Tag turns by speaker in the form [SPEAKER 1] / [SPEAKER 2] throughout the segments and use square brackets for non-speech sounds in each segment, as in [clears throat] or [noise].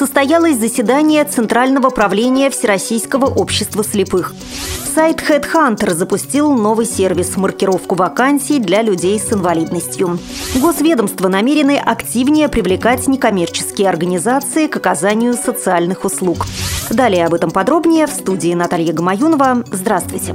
[SPEAKER 1] состоялось заседание Центрального правления Всероссийского общества слепых. Сайт Headhunter запустил новый сервис маркировку вакансий для людей с инвалидностью. Госведомства намерены активнее привлекать некоммерческие организации к оказанию социальных услуг. Далее об этом подробнее в студии Наталья Гамаюнова. Здравствуйте.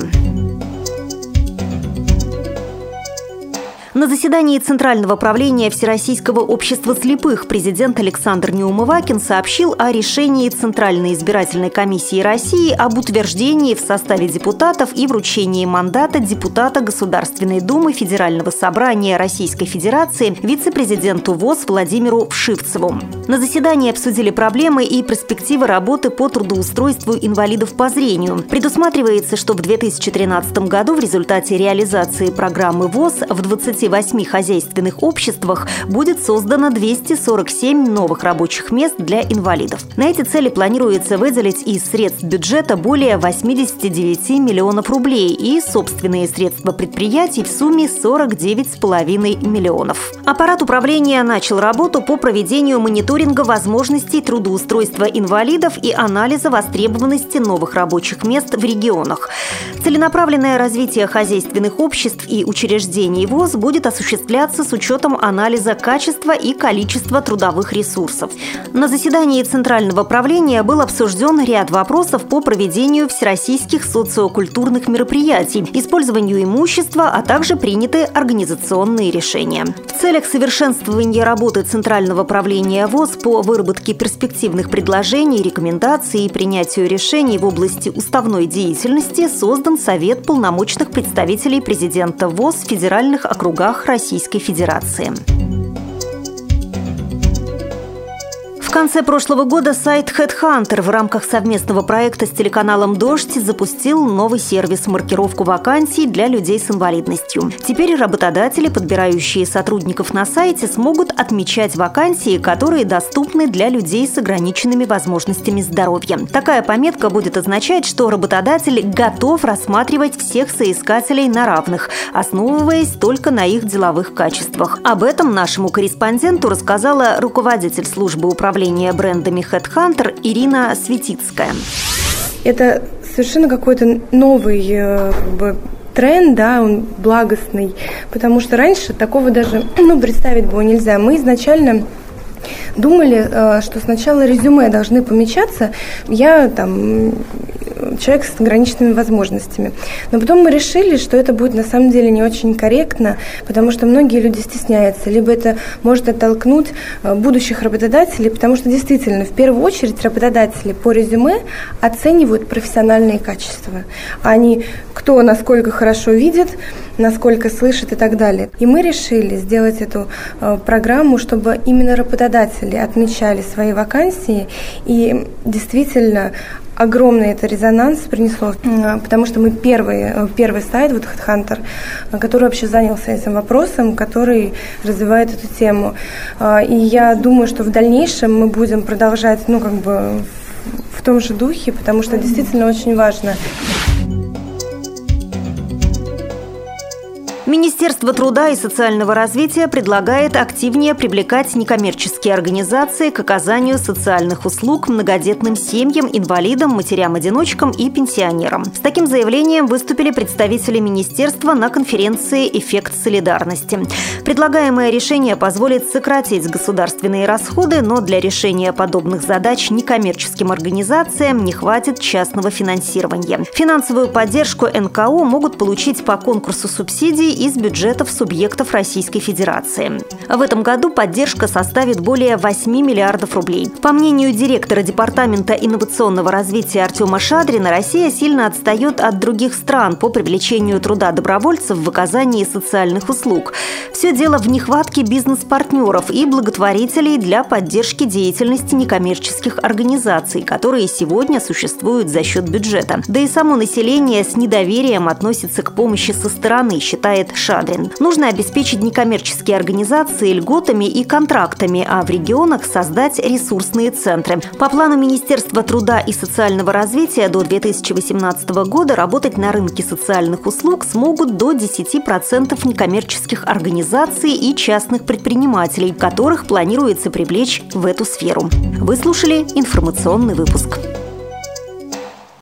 [SPEAKER 1] На заседании Центрального правления Всероссийского общества слепых президент Александр Неумывакин сообщил о решении Центральной избирательной комиссии России об утверждении в составе депутатов и вручении мандата депутата Государственной Думы Федерального собрания Российской Федерации вице-президенту ВОЗ Владимиру Вшивцеву. На заседании обсудили проблемы и перспективы работы по трудоустройству инвалидов по зрению. Предусматривается, что в 2013 году в результате реализации программы ВОЗ в 20 28 хозяйственных обществах будет создано 247 новых рабочих мест для инвалидов. На эти цели планируется выделить из средств бюджета более 89 миллионов рублей и собственные средства предприятий в сумме 49,5 миллионов. Аппарат управления начал работу по проведению мониторинга возможностей трудоустройства инвалидов и анализа востребованности новых рабочих мест в регионах. Целенаправленное развитие хозяйственных обществ и учреждений ВОЗ будет будет осуществляться с учетом анализа качества и количества трудовых ресурсов. На заседании Центрального правления был обсужден ряд вопросов по проведению всероссийских социокультурных мероприятий, использованию имущества, а также приняты организационные решения. В целях совершенствования работы Центрального правления ВОЗ по выработке перспективных предложений, рекомендаций и принятию решений в области уставной деятельности создан Совет полномочных представителей президента ВОЗ федеральных округах округах Российской Федерации. Конце прошлого года сайт Headhunter в рамках совместного проекта с телеканалом «Дождь» запустил новый сервис маркировку вакансий для людей с инвалидностью. Теперь работодатели, подбирающие сотрудников на сайте, смогут отмечать вакансии, которые доступны для людей с ограниченными возможностями здоровья. Такая пометка будет означать, что работодатель готов рассматривать всех соискателей на равных, основываясь только на их деловых качествах. Об этом нашему корреспонденту рассказала руководитель службы управления управления брендами Headhunter Ирина Светицкая.
[SPEAKER 2] Это совершенно какой-то новый э, как бы, тренд, да, он благостный, потому что раньше такого даже [clears throat] ну, представить было нельзя. Мы изначально думали, э, что сначала резюме должны помечаться. Я там человек с ограниченными возможностями. Но потом мы решили, что это будет на самом деле не очень корректно, потому что многие люди стесняются, либо это может оттолкнуть э, будущих работодателей, потому что действительно, в первую очередь, работодатели по резюме оценивают профессиональные качества. Они кто насколько хорошо видит, насколько слышит и так далее. И мы решили сделать эту э, программу, чтобы именно работодатели отмечали свои вакансии и действительно огромный это резонанс принесло, потому что мы первый, э, первый сайт, вот HeadHunter, который вообще занялся этим вопросом, который развивает эту тему. А, и я думаю, что в дальнейшем мы будем продолжать, ну, как бы в том же духе, потому что действительно очень важно.
[SPEAKER 1] Министерство труда и социального развития предлагает активнее привлекать некоммерческие организации к оказанию социальных услуг многодетным семьям, инвалидам, матерям-одиночкам и пенсионерам. С таким заявлением выступили представители министерства на конференции «Эффект солидарности». Предлагаемое решение позволит сократить государственные расходы, но для решения подобных задач некоммерческим организациям не хватит частного финансирования. Финансовую поддержку НКО могут получить по конкурсу субсидий из бюджетов субъектов Российской Федерации. В этом году поддержка составит более 8 миллиардов рублей. По мнению директора Департамента инновационного развития Артема Шадрина, Россия сильно отстает от других стран по привлечению труда добровольцев в оказании социальных услуг. Все дело в нехватке бизнес-партнеров и благотворителей для поддержки деятельности некоммерческих организаций, которые сегодня существуют за счет бюджета. Да и само население с недоверием относится к помощи со стороны, считает считает Шадрин. Нужно обеспечить некоммерческие организации льготами и контрактами, а в регионах создать ресурсные центры. По плану Министерства труда и социального развития до 2018 года работать на рынке социальных услуг смогут до 10% некоммерческих организаций и частных предпринимателей, которых планируется привлечь в эту сферу. Вы слушали информационный выпуск.